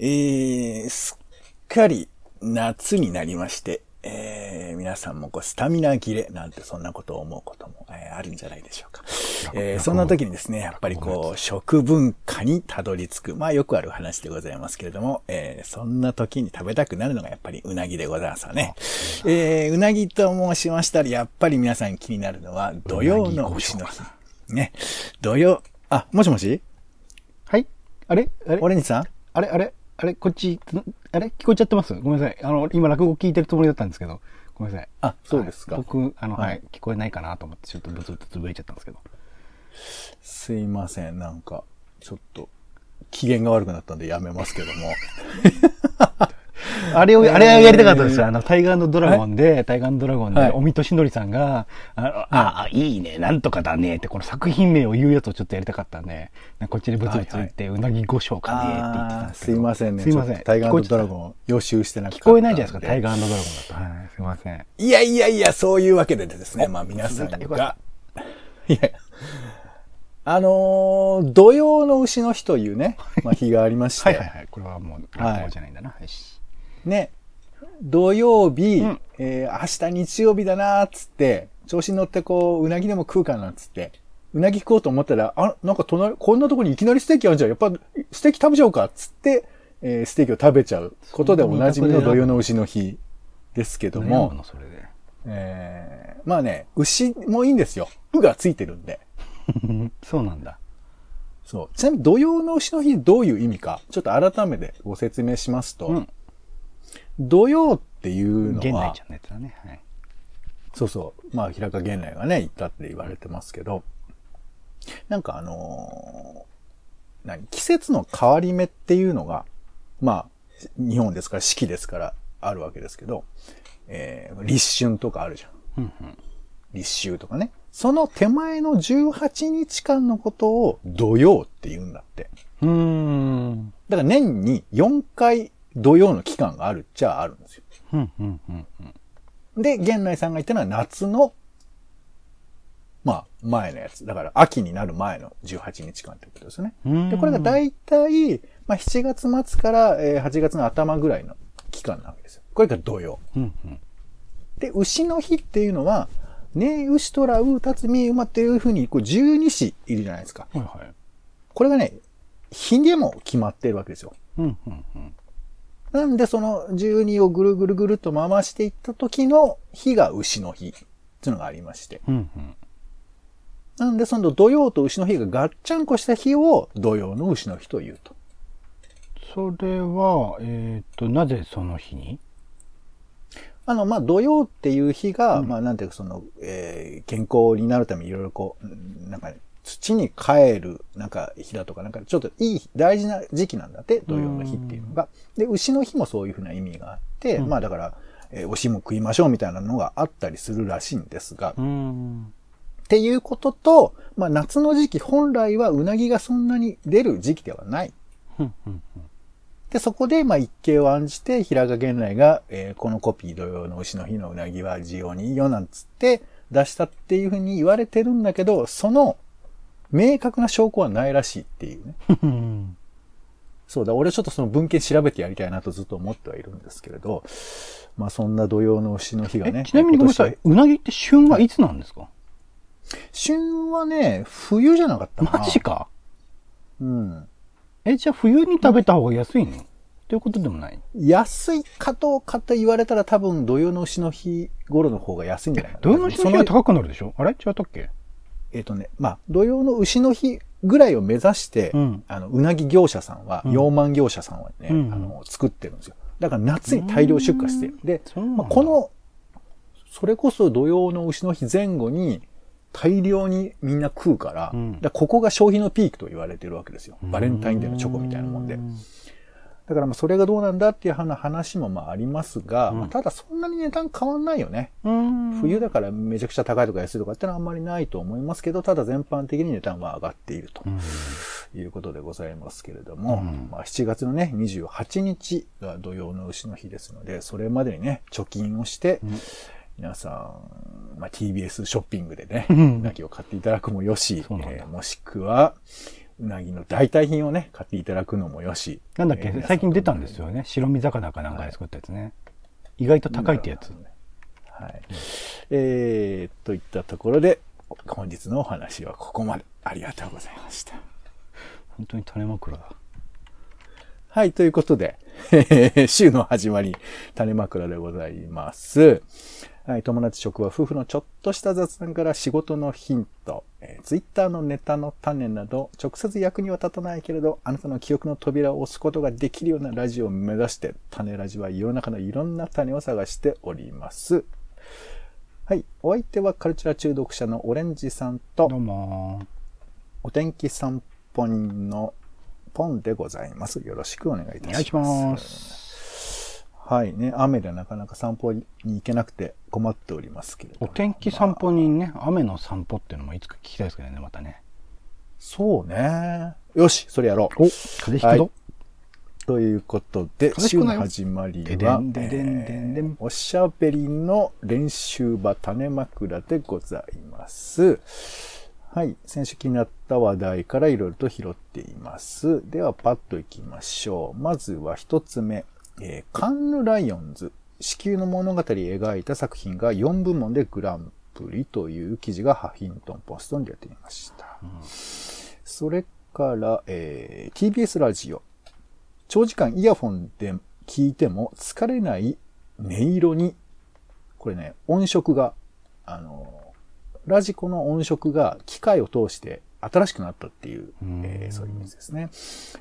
えー、すっかり夏になりまして、えー、皆さんもこうスタミナ切れなんてそんなことを思うことも、えーあるんじゃないでしょうか。えーそんな時にですね、やっぱりこう、食文化にたどり着く、まあよくある話でございますけれども、えーそんな時に食べたくなるのがやっぱりうなぎでございますわね。えーうなぎと申しましたら、やっぱり皆さん気になるのは、土曜の牛の日。ね。土曜、あ、もしもし？はい。あれ？あれ？オレンジさん？あれ？あれ？あれ？こっち、んあれ？聞こえちゃってます？ごめんなさい。あの、今落語聞いてるつもりだったんですけど、ごめんなさい。あそうですか。はい僕、あの、はい。はい、聞こえないかなと思って、ちょっとブツブツつぶやいちゃったんですけど。すいません、なんか、ちょっと、機嫌が悪くなったんでやめますけども。あれを、あれをやりたかったんですよ。あの、タイガードラゴンで、タイガードラゴンで、はいおみとしのりさんが、あの、あ、あいいね、なんとかだね、って、この作品名を言うやつをちょっとやりたかったんで、こっちでブツブツ言って、うなぎ御章かね、って言ってたんです。すいませんね。すいません。ちょっとタイガードラゴン。予習してなくて。聞こえないじゃないですか、タイガードラゴンだと。はい、すいません。いやいやいや、そういうわけでですね、まあ皆さんよかが、いや、あのー土曜の牛の日というね、まあ日がありまして、はいはいはい。これはもう、落語じゃないんだな。はい。ね、土曜日、うんえー明日日曜日だなーっつって、調子に乗ってこう、うなぎでも食うかなっつって、うなぎ食おうと思ったら、あ、なんか隣、こんなとこにいきなりステーキあるじゃん。やっぱ、ステーキ食べちゃおうかっつって、えーステーキを食べちゃうことでおなじみの土曜の牛の日ですけども、のそれで。えーまあね、牛もいいんですよ。うがついてるんで。そうなんだ。そう。ちなみに土曜の牛の日どういう意味か、ちょっと改めてご説明しますと、うん土曜っていうのはち、ゃんのやつだね。はい。そうそう。まあ、平川源内がね、言ったって言われてますけど、なんかあのー何季節の変わり目っていうのが、まあ、日本ですから、四季ですから、あるわけですけど、えー立春とかあるじゃん。うんうん。立秋とかね。その手前の18日間のことを土曜って言うんだって。うーん。だから年に4回土曜の期間があるっちゃあるんですよ。うんうんうんうん。で、源内さんが言ったのは夏の、まあ、前のやつ。だから秋になる前の18日間ってことですね。うんで、これが大体、まあ、7月末から、えー8月の頭ぐらいの期間なわけですよ。これが土曜。うんうん。で、牛の日っていうのは、ねえ、牛とらう、たつみ、馬っていうふうに、こう、十二支いるじゃないですか。はいはい。これがね、日でも決まってるわけですよ。うんうんうん。なんで、その12をぐるぐるぐるっと回していった時の日が牛の日っていうのがありまして。うんうん。なんで、その土曜と牛の日がガッチャンコした日を土曜の牛の日というと。それは、えっ、と、なぜその日に？あの、まあ、土曜っていう日が、うんまあ、なんていうか、その、えー健康になるためにいろいろこう、うんなんかね、土に帰る、なんか日だとか、なんかちょっといい、大事な時期なんだって、土曜の日っていうのが。で、牛の日もそういうふうな意味があって、うんまあ、だから、えー、おしも食いましょうみたいなのがあったりするらしいんですが、うーん。っていうことと、まあ、夏の時期、本来はうなぎがそんなに出る時期ではない。で、そこで、まあ、一計を案じて、平賀源内が、えーこのコピー同様の牛の日のうなぎは需要にいいよ、なんつって出したっていうふうに言われてるんだけど、その、明確な証拠はないらしいっていうね。うん。そうだ、俺ちょっとその文献調べてやりたいなとずっと思ってはいるんですけれど、まあ、そんな土曜の牛の日がね。え、ちなみにごめんなさい。うなぎって旬はいつなんですか、旬はね、冬じゃなかったかな。マジかうん。え、じゃあ冬に食べた方が安いの？っていうことでもない？安いかどうかと言われたら多分土曜の牛の日頃の方が安いんじゃない。土曜の日の日そが高くなるでしょ？あれ？違ったっけ？えっ、とね、まあ、土曜の牛の日ぐらいを目指して、うんあの、うなぎ業者さんは、うん養満業者さんはね、うんあの、作ってるんですよ。だから夏に大量出荷してる。で、まあ、この、それこそ土曜の牛の日前後に、大量にみんな食うから、うんだからここが消費のピークと言われてるわけですよ。バレンタインデーのチョコみたいなもんで。うだからまあそれがどうなんだっていう話もまあありますが、うん。まあただそんなに値段変わんないよね。ん。冬だからめちゃくちゃ高いとか安いとかってのはあんまりないと思いますけど、ただ全般的に値段は上がっているとうん。いうことでございますけれども、うん。まあ7月のね、28日が土曜の牛の日ですので、それまでにね、貯金をして、ん。皆さん、まあ、TBS ショッピングでね、うなぎを買っていただくもよし、えーもしくは、うなぎの代替品をね、買っていただくのもよし。なんだっけ、えー最近出たんですよね。白身魚かなんかで作ったやつね。意外と高いってやつ。はい。えー、といったところで、本日のお話はここまで。ありがとうございました。本当に種枕だ。はい、ということで、週の始まり、種枕でございます。はい、友達職場、夫婦のちょっとした雑談から仕事のヒント、えー、ツイッターのネタの種など、直接役には立たないけれど、あなたの記憶の扉を押すことができるようなラジオを目指して、種ラジは世の中のいろんな種を探しております。はい、お相手はカルチャー中毒者のオレンジさんとど、うもお天気散歩人のポンでございます。よろしくお願いいたします。お願いします。はいね、雨でなかなか散歩に行けなくて困っておりますけれど。お天気散歩にね、雨の散歩っていうのもいつか聞きたいですけどね、またね。そうね。よし、それやろう。お風邪ひくぞ。ということで、週の始まりでではんででんでんでんえーおしゃべりの練習場種枕でございます。はい。先週気になった話題からいろいろと拾っています。では、パッといきましょう。まずは一つ目。えーカンヌライオンズ。子宮の物語を描いた作品が4部門でグランプリという記事がハフィントンポストに出ていました。それから、えー TBS ラジオ。長時間イヤフォンで聞いても疲れない音色に、これね、音色が、あの、ラジコの音色が機械を通して新しくなったっていう、うんえーそういう意味ですね。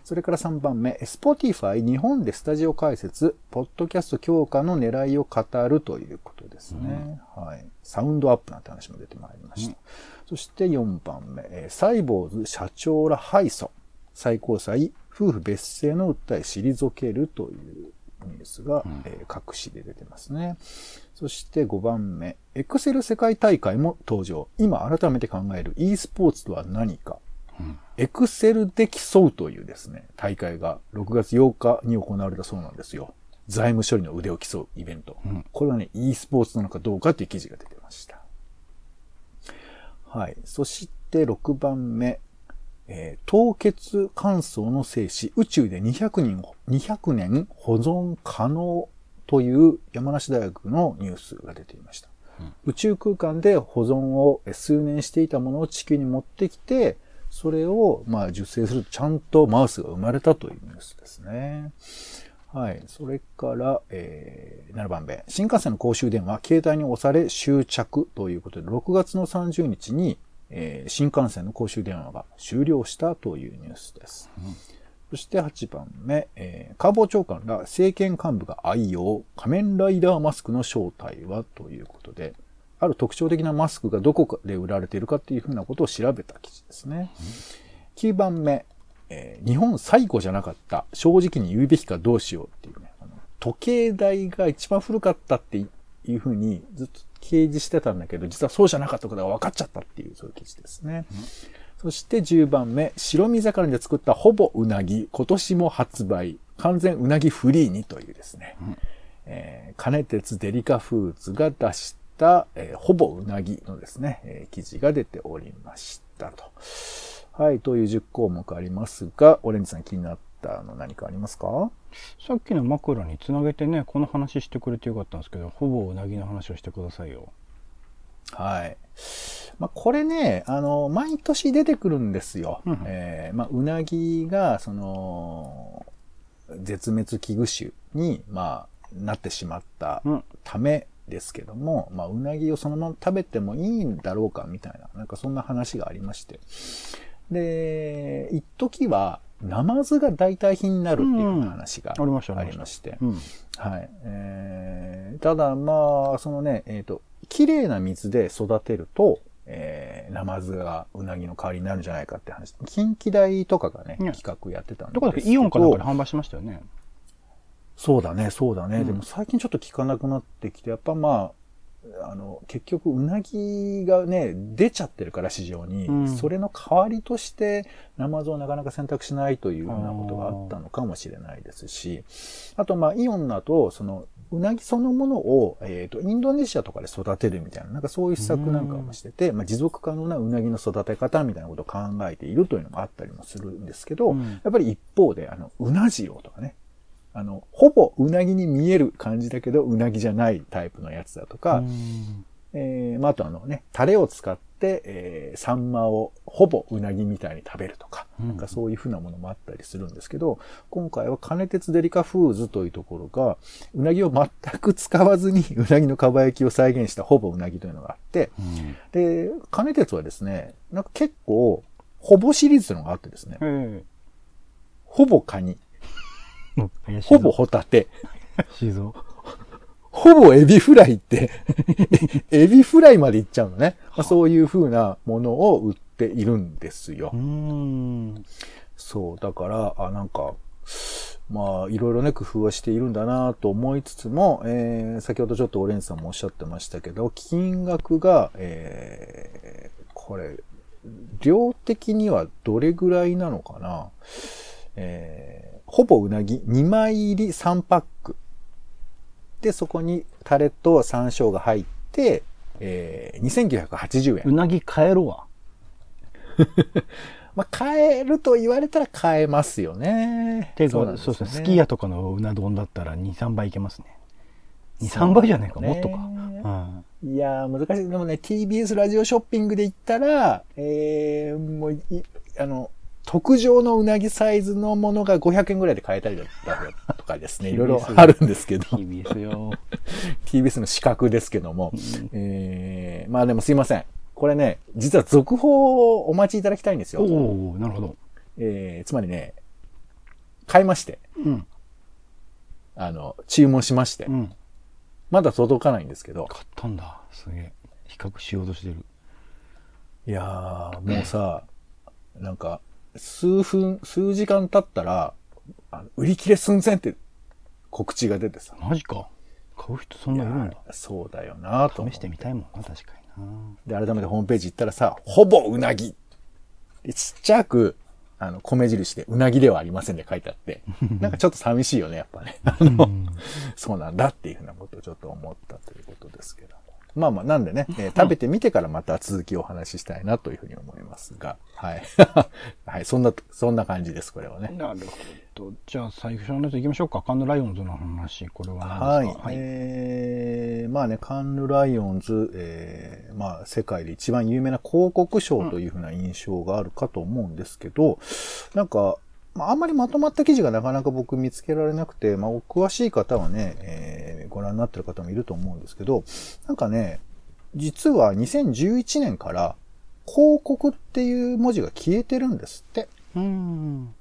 それから3番目、Spotify 日本でスタジオ解説、ポッドキャスト強化の狙いを語るということですね。はい。サウンドアップなんて話も出てまいりました。そして4番目、えーサイボーズ社長ら敗訴。最高裁、夫婦別姓の訴え退けるというニュースが、えー各紙で出てますね。そして5番目、エクセル世界大会も登場。今改めて考える e スポーツとは何か。エクセルで競うというですね、大会が6月8日に行われたそうなんですよ。財務処理の腕を競うイベント。んこれはね、e スポーツなのかどうかっていう記事が出てました。はい。そして6番目、えー凍結乾燥の精子、宇宙で200人、200年保存可能という山梨大学のニュースが出ていました。宇宙空間で保存をえー数年していたものを地球に持ってきて、それをまあ受精するとちゃんとマウスが生まれたというニュースですね。はい。それから、えー、7番目。新幹線の公衆電話、携帯に押され終着ということで、6月の30日に、えー新幹線の公衆電話が終了したというニュースです。そして8番目、えー、官房長官ら政権幹部が愛用、仮面ライダーマスクの正体はということで、ある特徴的なマスクがどこかで売られているかっていうふうなことを調べた記事ですね。9番目、えー日本最古じゃなかった、正直に言うべきかどうしようっていうね、あの時計台が一番古かったっていうふうにずっと掲示してたんだけど、実はそうじゃなかったことが分かっちゃったっていう、そういう記事ですね。そして10番目、白身魚で作ったほぼうなぎ、今年も発売。完全うなぎフリーにというですね。えー金鉄デリカフーズが出した、えーほぼうなぎのですね、えー記事が出ておりましたと。はい、という10項目ありますが、オレンジさん気になったの何かありますか？さっきの枕につなげてね、この話してくれてよかったんですけど、ほぼうなぎの話をしてくださいよ。はい。まあ、これね、あの、毎年出てくるんですよ。うんえーまあ、うなぎが、その、絶滅危惧種に、まあ、なってしまったうんためですけども、まあ、うなぎをそのまま食べてもいいんだろうか、みたいな、なんかそんな話がありまして。で、一時は、ナマズが代替品になるっていう話がうんありまして。うん。はい。えーただ、まあ、そのね、えっ、と、綺麗な水で育てると、えー、ナマズがうなぎの代わりになるんじゃないかって話。近畿大とかがね、ね企画やってたんですどこだっけイオンかなんかで販売しましたよね。そうだね、そうだね。うんでも最近ちょっと聞かなくなってきて、やっぱまあ、あの、結局、うなぎがね、出ちゃってるから市場に、うん。それの代わりとして、ナマズをなかなか選択しないというようなことがあったのかもしれないですし、あとまあ、イオンだと、その、うなぎそのものを、えっ、と、インドネシアとかで育てるみたいな、なんかそういう施策なんかもしてて、まあ、持続可能なうなぎの育て方みたいなことを考えているというのがあったりもするんですけど、うん。やっぱり一方で、あの、うな重とかね、あの、ほぼうなぎに見える感じだけど、うなぎじゃないタイプのやつだとか、うん。えーまあ、あとあのね、タレを使って、えーサンマをほぼうなぎみたいに食べるとか、うん。なんかそういう風なものもあったりするんですけど、今回は金鉄デリカフーズというところが、うなぎを全く使わずにうなぎのかば焼きを再現したほぼうなぎというのがあって、うん。で、金鉄はですね、なんか結構、ほぼシリーズというのがあってですね、え。ほぼカニ、ほぼホタテ。ほぼエビフライって、エビフライまでいっちゃうのね。まあ、そういう風なものを売っているんですよう。ん。そう、だから、あ、なんか、まあ、いろいろね、工夫はしているんだなと思いつつも、えー、先ほどちょっとオレンジさんもおっしゃってましたけど、金額が、えー、これ、量的にはどれぐらいなのかなえー、ほぼうなぎ2枚入り3パック。で、そこにタレと山椒が入って、えー、2980円う。なぎ買えるわ。まあ、買えると言われたら買えますよね。ていうか、そうですね。すよき家とかのうな丼だったら2、3倍いけますね。2、3倍じゃないか、ねもっとか。うんいやー、難しい。でもね、TBS ラジオショッピングで行ったら、えー、もうい、あの、特上のうなぎサイズのものが500円ぐらいで買えたりだったりとかですね、いろいろあるんですけど、TBS よ。TBS の資格ですけども、えー、まあでもすいません。これね、実は続報をお待ちいただきたいんですおよ。おなるほど。えー、つまりね、買いまして、うん。あの、注文しましてう、ん。まだ届かないんですけど、買ったんだ。すげえ。比較しようとしてる。いやー、もうさ、なんか、数分、数時間経ったら、あの売り切れ寸前って告知が出てさ、マジか。買う人そんないるんだ。そうだよなと試してみたいもんな、確かにな。で、改めてホームページ行ったらさ、ほぼうなぎでちっちゃく、あの、米印で、うなぎではありませんって書いてあって、なんかちょっと寂しいよね、やっぱね。あの、そうなんだっていうふうなことをちょっと思ったということですけども。まあまあ、なんでね、えー食べてみてからまた続きをお話ししたいなというふうに思いますが、はい。はい、そんな、そんな感じです、これはね。なるほど。じゃあ最初のやつ行きましょうか。カンヌライオンズの話。これははい何ですか？。えー、まあね、カンヌライオンズ、えー、まあ世界で一番有名な広告賞というふうな印象があるかと思うんですけど、なんか、まああんまりまとまった記事がなかなか僕見つけられなくて、まあお詳しい方はね、えーご覧になってる方もいると思うんですけど、なんかね、実は2011年から広告っていう文字が消えてるんですって。うん。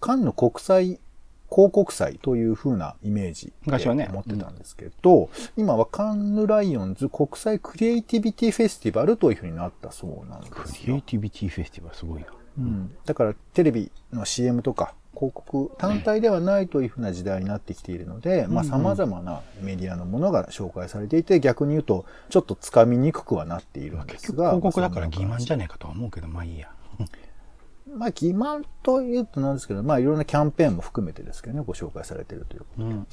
カンヌ国際広告祭という風なイメージ昔はねで思ってたんですけど、今はカンヌライオンズ国際クリエイティビティフェスティバルという風になったそうなんでクすよ。リエイティビティフェスティバルすごいな。うん、だからテレビの CM とか広告単体ではないという風な時代になってきているので、まあ様々なメディアのものが紹介されていて、逆に言うとちょっとつかみにくくはなっているんで結すが。局広告だからまあ欺瞞じゃねえかとは思うけど、まあいいや。まあ、欺瞞というとなんですけど、まあ、いろんなキャンペーンも含めてですけどね、ご紹介されているということうん。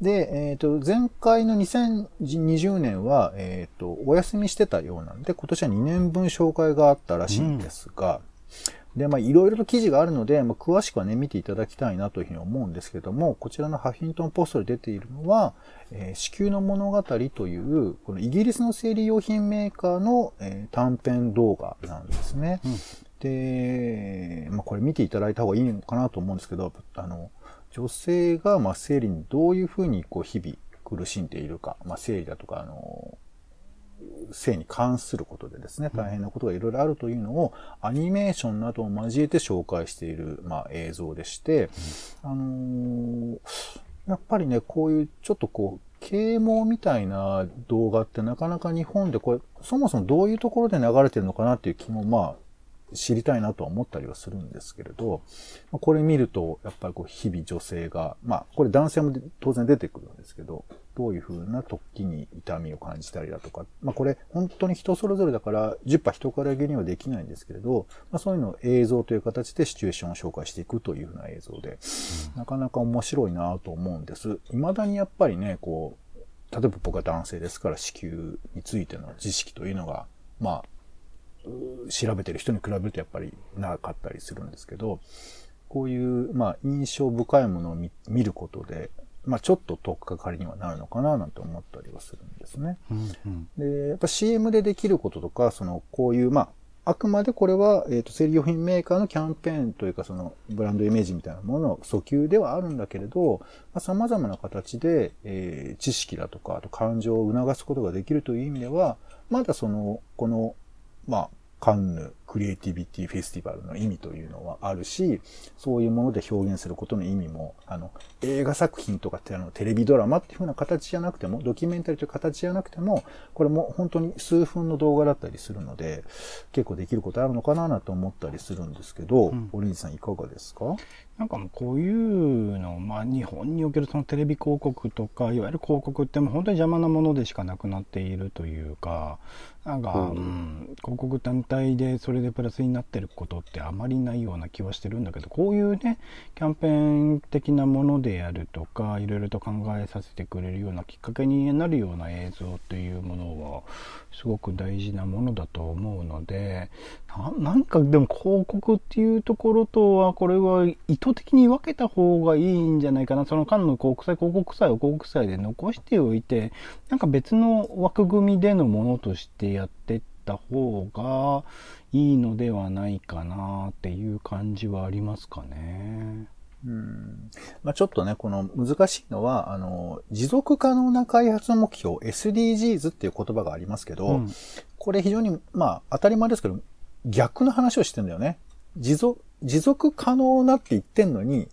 で、えっ、と、前回の2020年は、えっ、と、お休みしてたようなんで、今年は2年分紹介があったらしいんですが、で、まあ、いろいろと記事があるので、まあ、詳しくはね、見ていただきたいなというふうに思うんですけども、こちらのハフィントンポストで出ているのは、えー子宮の物語という、このイギリスの生理用品メーカーの、えー短編動画なんですね。で、まあ、これ見ていただいた方がいいのかなと思うんですけど、あの、女性が、まあ、生理にどういうふうに、こう、日々苦しんでいるか、まあ、生理だとか、あの、性に関することでですね、大変なことがいろいろあるというのを、アニメーションなどを交えて紹介している、まあ、映像でして、あのーやっぱりね、こういうちょっとこう、啓蒙みたいな動画ってなかなか日本でこれ、そもそもどういうところで流れてるのかなっていう気もまあ、知りたいなとは思ったりはするんですけれど、まあ、これ見ると、やっぱりこう、日々女性が、まあ、これ男性も当然出てくるんですけど、どういうふうな時に痛みを感じたりだとか、まあこれ本当に人それぞれだから10波人からげにはできないんですけれど、まあそういうのを映像という形でシチュエーションを紹介していくというふうな映像で、うん、なかなか面白いなと思うんです。未だにやっぱりね、こう、例えば僕は男性ですから子宮についての知識というのが、まあ、調べてる人に比べるとやっぱりなかったりするんですけど、こういう、まあ、印象深いものを見ることで、まあ、ちょっと取っかかりにはなるのかななんて思ったりはするんですね。うんうん、で、やっぱ CM でできることとか、その、こういう、まあ、あくまでこれは、えっ、ー、と、生理用品メーカーのキャンペーンというか、その、ブランドイメージみたいなものの訴求ではあるんだけれど、まあ、様々な形で、えー、知識だとか、あと感情を促すことができるという意味では、まだその、この、まあ、カンヌクリエイティビティフェスティバルの意味というのはあるし、そういうもので表現することの意味も、あの、映画作品とかってあの、テレビドラマっていう風な形じゃなくても、ドキュメンタリーという形じゃなくても、これも本当に数分の動画だったりするので、結構できることあるのかなと思ったりするんですけど、うん、オレンジさんいかがですか？なんかもうこういうの、まあ日本におけるそのテレビ広告とか、いわゆる広告ってもう本当に邪魔なものでしかなくなっているというか、なんか、うん、広告単体でそれでプラスになってることってあまりないような気はしてるんだけど、こういうね、キャンペーン的なものであるとか、いろいろと考えさせてくれるようなきっかけになるような映像というものは、すごく大事なものだと思うので、なんかでも広告っていうところとは、これは意図的に分けた方がいいんじゃないかな。その間の国際広告祭を広告祭で残しておいて、なんか別の枠組みでのものとしてやってった方がいいのではないかなっていう感じはありますかね。うんまあ、ちょっとね、この難しいのは、あの、持続可能な開発目標、SDGs っていう言葉がありますけど、うん、これ非常に、まあ、当たり前ですけど、逆の話をしてんだよね。持続、持続可能なって言ってんのに、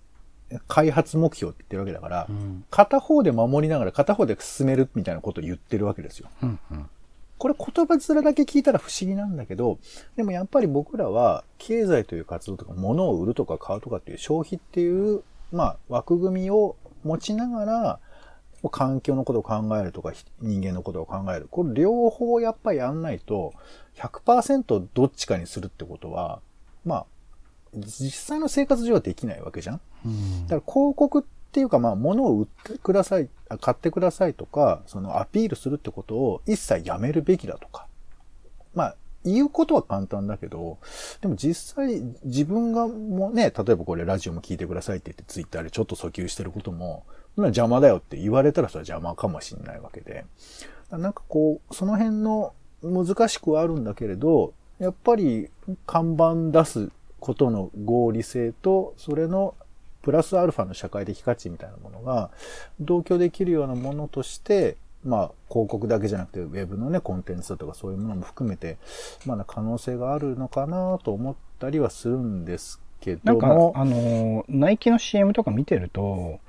開発目標って言ってるわけだから、うん、片方で守りながら片方で進めるみたいなことを言ってるわけですよ。うんうんこれ言葉面だけ聞いたら不思議なんだけど、でもやっぱり僕らは経済という活動とか物を売るとか買うとかっていう消費っていう、まあ枠組みを持ちながら、環境のことを考えるとか人間のことを考える。これ両方やっぱりやんないと100%どっちかにするってことは、まあ実際の生活上はできないわけじゃん。うん、だから広告ってっていうか、まあ、物を売ってください、買ってくださいとか、そのアピールするってことを一切やめるべきだとか。まあ、言うことは簡単だけど、でも実際自分がもうね、例えばこれラジオも聞いてくださいって言ってツイッターでちょっと訴求してることも、邪魔だよって言われたらそれは邪魔かもしれないわけで。なんかこう、その辺の難しくはあるんだけれど、やっぱり看板出すことの合理性と、それのプラスアルファの社会的価値みたいなものが同居できるようなものとして、まあ、広告だけじゃなくて、ウェブのね、コンテンツとかそういうものも含めて、まだ可能性があるのかなと思ったりはするんですけども。なんか、あの、ナイキの CM とか見てると、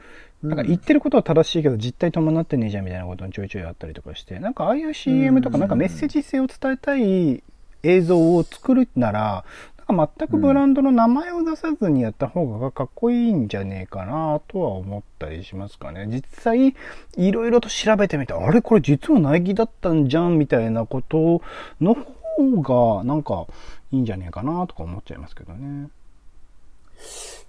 なんか言ってることは正しいけど実態伴ってねえじゃんみたいなことにちょいちょいあったりとかして、なんかああいう CM とかなんかメッセージ性を伝えたい映像を作るなら、か全くブランドの名前を出さずにやった方がかっこいいんじゃねえかなとは思ったりしますかね。実際、いろいろと調べてみて、あれこれ実はナイキだったんじゃんみたいなことの方がなんかいいんじゃねえかなとか思っちゃいますけどね。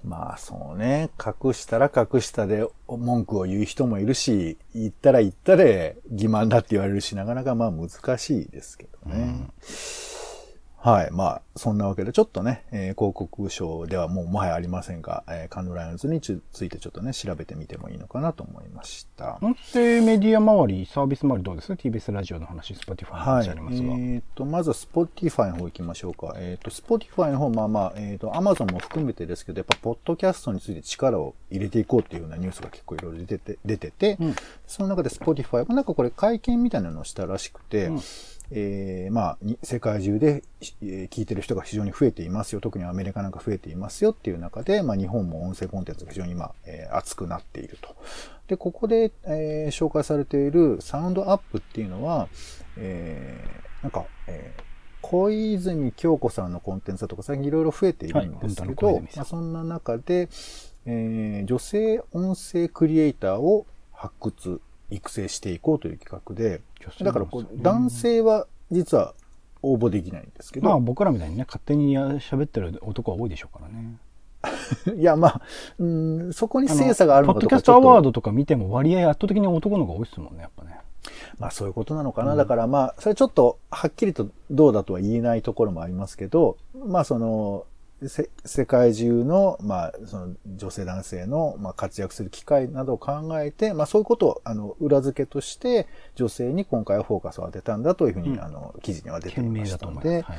まあそうね、隠したら隠したで文句を言う人もいるし、言ったら言ったで欺瞞だって言われるし、なかなかまあ難しいですけどね。うんはい。まあ、そんなわけで、ちょっとね、えー、広告賞ではもうもはやありませんが、えー、カンドライオンズについてちょっとね、調べてみてもいいのかなと思いました。音声メディア周り、サービス周りどうです ?TBS ラジオの話、Spotify の話ありますが。はい、えっ、ー、と、まずは Spotify の方行きましょうか。えっ、ー、と、Spotify の方、まあまあ、えっ、ー、と、Amazon も含めてですけど、やっぱ、ポッドキャストについて力を入れていこうっていうようなニュースが結構いろいろ出てて、出てて、うん、その中で Spotify もなんかこれ会見みたいなのをしたらしくて、うんえー、まあ、世界中で聞いてる人が非常に増えていますよ。特にアメリカなんか増えていますよっていう中で、まあ、日本も音声コンテンツが非常に今、えー、熱くなっていると。で、ここで、えー、紹介されているサウンドアップっていうのは、えー、なんか、えー、小泉京子さんのコンテンツだとか最近いろいろ増えているんですけはいど、本当の小泉さんまあ、そんな中で、えー女性音声クリエイターを発掘、育成していこうという企画で、だからこう、男性は実は応募できないんですけど、まあ僕らみたいにね、勝手に喋ってる男は多いでしょうからね。いや、まあ、うん、そこに精査があるのかポッドキャストアワードとか見ても割合圧倒的に男の方が多いですもんね、やっぱね。まあそういうことなのかな。だからまあ、それちょっとはっきりとどうだとは言えないところもありますけど、まあその、せ世界中の、まあ、その女性男性の、まあ、活躍する機会などを考えて、まあそういうことを、あの、裏付けとして、女性に今回はフォーカスを当てたんだというふうに、うんあの、記事には出ていましたの。で、はい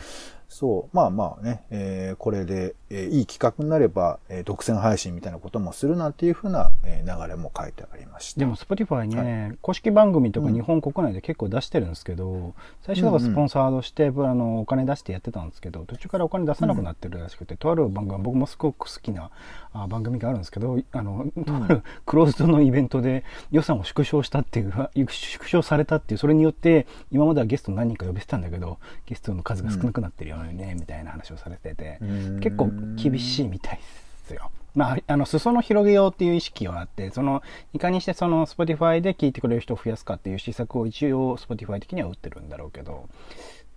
そう、まあまあね、えーこれで、えーいい企画になれば、えー独占配信みたいなこともするなんていうふうな、えー流れも書いてありました。でも Spotify ね、公式番組とかうん。日本国内で結構出してるんですけど、最初だからスポンサードして、あのお金出してやってたんですけど途中からお金出さなくなってるらしくて、とある番組僕もすごく好きなあ番組があるんですけどあのとあるクローズドのイベントで予算を縮小したっていう縮小されたっていうそれによって今まではゲスト何人か呼べてたんだけどゲストの数が少なくなってるよね、みたいな話をされてて、うん結構厳しいみたいですよ。まあ、あの、裾野広げようっていう意識はあって、その、いかにしてその、Spotify で聞いてくれる人を増やすかっていう施策を一応、Spotify 的には打ってるんだろうけど、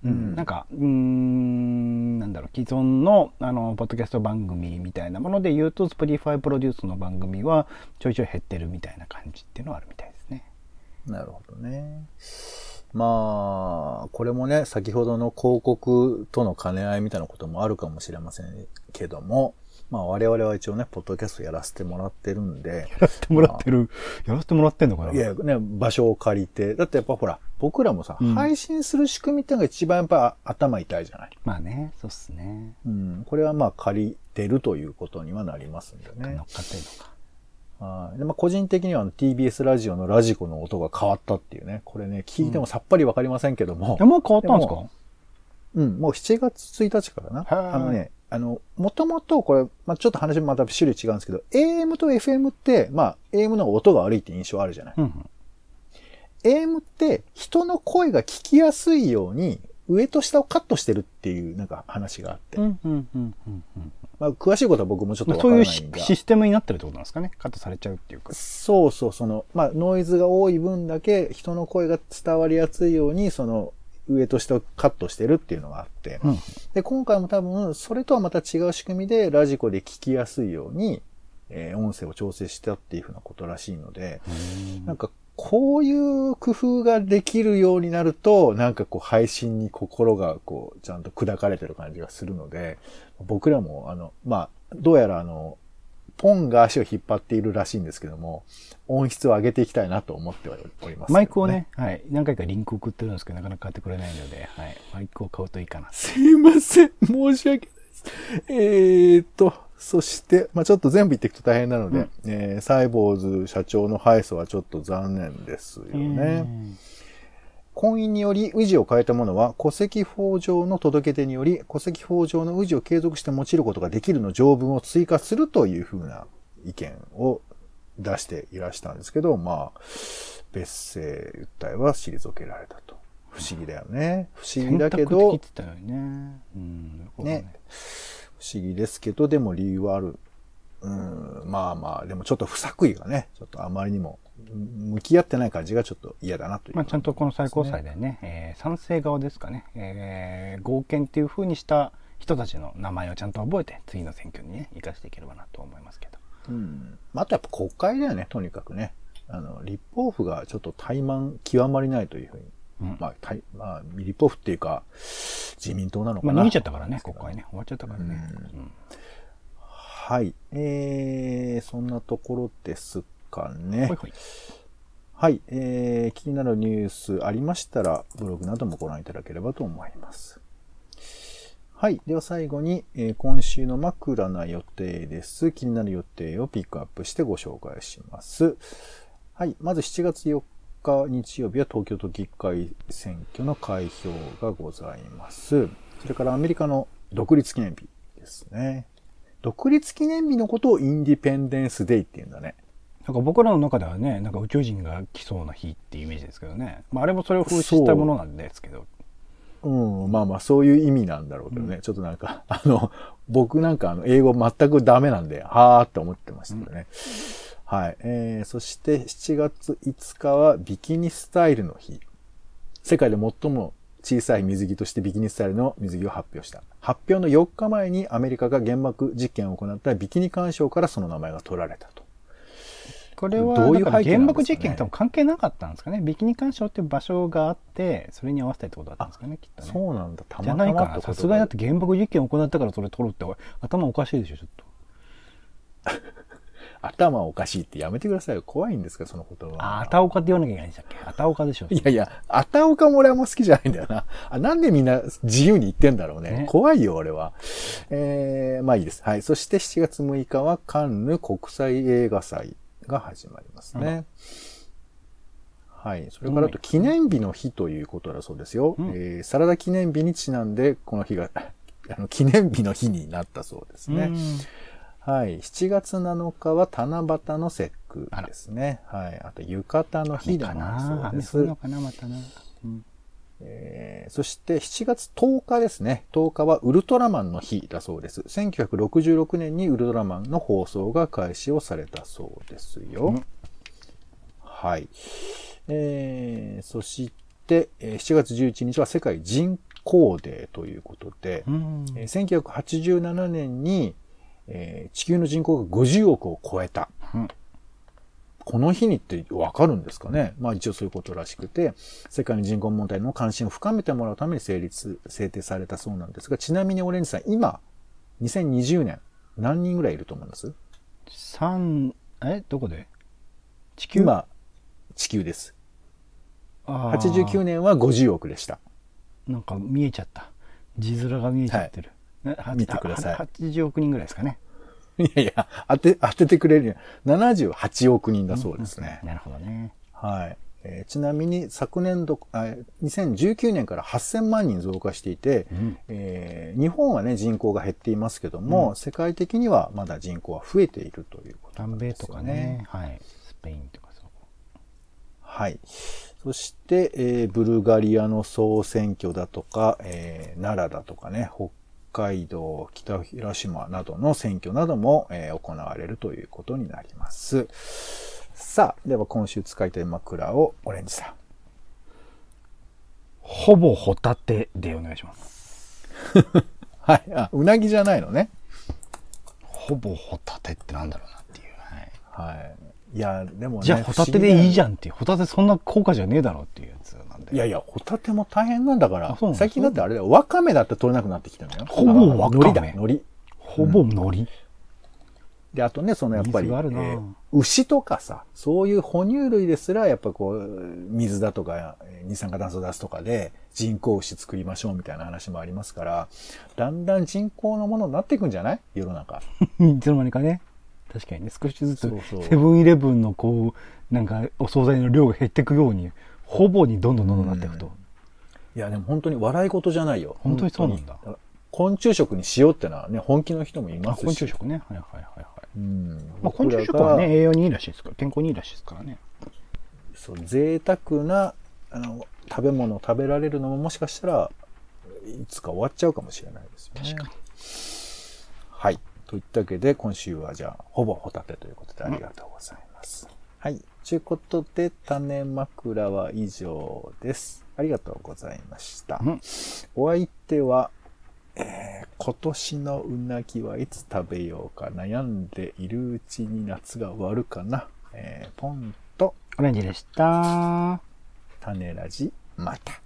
うん、うんなんか、うーん、なんだろう、既存の、あの、ポッドキャスト番組みたいなもので言うと、Spotify プロデュースの番組はちょいちょい減ってるみたいな感じっていうのはあるみたいですね。なるほどね。まあ、これもね、先ほどの広告との兼ね合いみたいなこともあるかもしれませんけども、まあ我々は一応ね、ポッドキャストやらせてもらってるんで、やらせてもらってる、やらせてもらってんのかな？いや、ね、場所を借りて、だってやっぱほら、僕らもさ、うん配信する仕組みってのが一番やっぱ頭痛いじゃない？まあね、そうっすね。うん、これはまあ借りてるということにはなりますんでね乗っ。かってんのか。はいでまあ、個人的には TBS ラジオのラジコの音が変わったっていうね、これね、聞いてもさっぱりわかりませんけども、え、もう変わったんですか？うん、もう7月1日からな。あのね、あの、もともとこれ、まあ、ちょっと話また種類違うんですけど、AM と FM って、まあ、AM の音が悪いって印象あるじゃない。うんうん。AM って人の声が聞きやすいように、上と下をカットしてるっていうなんか話があって、うんうんうんうんうん。まあ、詳しいことは僕もちょっとまあ、わそういうからないんで。シシステムになってるってことなんですかね？カットされちゃうっていうか。そうそう、その、まあ、ノイズが多い分だけ人の声が伝わりやすいように、その、上と下をカットしてるっていうのがあって、うん。で、今回も多分、それとはまた違う仕組みで、ラジコで聞きやすいように、えー音声を調整したっていうふうなことらしいので、なんか、こういう工夫ができるようになると、なんかこう、配信に心がこう、ちゃんと砕かれてる感じがするので、僕らも、あの、まあ、どうやらあの、ポンが足を引っ張っているらしいんですけども、音質を上げていきたいなと思っておりますけど、マイクをね、はい。何回かリンク送ってるんですけど、なかなか買ってくれないので、はい。マイクを買うといいかな。すいません。申し訳ないです。えーっと、そして、まあちょっと全部言っていくと大変なので、うんえーサイボーズ社長の敗訴はちょっと残念ですよね。婚姻により氏を変えた者は戸籍法上の届け出により戸籍法上の氏を継続して用いることができるの条文を追加するというふうな意見を出していらしたんですけど、まあ、別姓訴えは退けられたと。不思議だよね。不思議選だけど、ね。うん。ね。不思議ですけど、でも理由はある。うん、まあまあ、でもちょっと不作為がね、ちょっとあまりにも向き合ってない感じがちょっと嫌だなという、まあ、ちゃんとこの最高裁でね、えー賛成側ですかね、えー合憲っていう風にした人たちの名前をちゃんと覚えて、次の選挙にね、生かしていければなと思いますけど。うん。まああとやっぱ国会だよね、とにかくね。あの、立法府がちょっと怠慢極まりないというふうに。うんまあ、たいまあ、立法府っていうか、自民党なのかまな。あ、逃げちゃったからね、国会ね。終わっちゃったからね。うんはい。えー、そんなところですかね。ほいほい。はい、えー、気になるニュースありましたら、ブログなどもご覧いただければと思います。はい。では最後に、えー今週の枕な予定です。気になる予定をピックアップしてご紹介します。はい。まず7月4日日曜日は東京都議会選挙の開票がございます。それからアメリカの独立記念日ですね。独立記念日のことをインディペンデンスデイっていうんだね。なんか僕らの中ではね、なんか宇宙人が来そうな日っていうイメージですけどね。まあ、あれもそれを風刺したものなんですけど。うん、まあまあ、そういう意味なんだろうけどね。ちょっとなんか、あの、僕なんかあの、英語全くダメなんで、はーって思ってましたけどね。はい。えー、そして7月5日はビキニスタイルの日。世界で最も小さい水着としてビキニスタイルの水着を発表した。発表の4日前にアメリカが原爆実験を行ったビキニ干渉からその名前が取られたと。これは、どういうね？原爆実験が多分関係なかったんですかね？ビキニ干渉っていう場所があって、それに合わせたいってことだったんですかね、きっとね。そうなんだ。たじゃまたないかな。まってことさすがにだって原爆実験を行ったからそれ取るって、頭おかしいでしょ、ちょっと。頭おかしいってやめてくださいよ。怖いんですか、その言葉。あ、あたおかって言わなきゃいけないんでしたっけ？あたおかでしょ。いやいや、あたおかも俺あんま好きじゃないんだよな。あなんでみんな自由に言ってんだろうね。ね怖いよ、俺は。えー、まあいいです。はい。そして7月6日はカンヌ国際映画祭が始まりますね。はい。それからあと記念日の日ということだそうですよ。うんえーサラダ記念日にちなんで、この日が、あの、記念日の日になったそうですね。うんはい。7月7日は七夕の節句ですね。はい。あと、浴衣の日でもあそうです雨かなまたな。うんえーそして7月10日ですね。10日はウルトラマンの日だそうです。1966年にウルトラマンの放送が開始をされたそうですよ。うんはい。えーそして、えー7月11日は世界人口デーということで、うんえー1987年に、えー地球の人口が50億を超えた。うん。この日にってわかるんですかね？まあ一応そういうことらしくて、世界の人口問題の関心を深めてもらうために成立、制定されたそうなんですが、ちなみにオレンジさん、今、2020年、何人ぐらいいると思います？三え？どこで？地球？今、地球です。あー。89年は50億でした。なんか見えちゃった。字面が見えちゃってる、見てくださいは80億人ぐらいですかねいやいや、当て、当ててくれるよ。78億人だそうですね。なるほどねはい。えーちなみに昨年度、あ2019年から8000万人増加していて、うんえー日本はね人口が減っていますけども、世界的にはまだ人口は増えているということなん南米とかね。はいスペインとかそうはい。そして、えーブルガリアの総選挙だとか、えー奈良だとかね、北海道、北広島などの選挙なども、えー行われるということになります。さあ、では今週使いたい枕をオレンジさん。ほぼホタテでお願いします はい。あ、うなぎじゃないのね。ほぼホタテってなんだろうなっていう、はい、はい。いや、でもね。じゃあホタテでいいじゃん。っていうホタテそんな高価じゃねえだろうっていうやつなんで。いやいや、ホタテも大変なんだから最近だってあれだよ、ワカメだって取れなくなってきたのよ。ほぼワカメ海苔だ、海苔。ほぼ海苔、で、あとね、そのやっぱり、えー牛とかさ、そういう哺乳類ですら、やっぱこう、水だとか、えー二酸化炭素出すとかで、人工牛作りましょうみたいな話もありますから、だんだん人工のものになっていくんじゃない？世の中。いつの間にかね。確かにね。少しずつセブンイレブンのこうなんかお惣菜の量が減っていくようにほぼにどんどんどんどんなっていくと、いや、でも本当に笑い事じゃないよ。本当にそうなんだ昆虫食にしようってのはね、本気の人もいあますし。昆虫食ねはいはいはいはいうん。まあ、昆虫食はね栄養にいいらしいですから健康にいいらしいですからねそう、贅沢な、あの、食べ物を食べられるのももしかしたらいつか終わっちゃうかもしれないですよね。確かにはい。といったわけで、今週はじゃあ、ほぼホタテということでありがとうございます。はい。ということで、種枕は以上です。ありがとうございました。うんお相手は、えー今年のうなぎはいつ食べようか悩んでいるうちに夏が終わるかな。えーポンとオレンジでした種ラジ、また。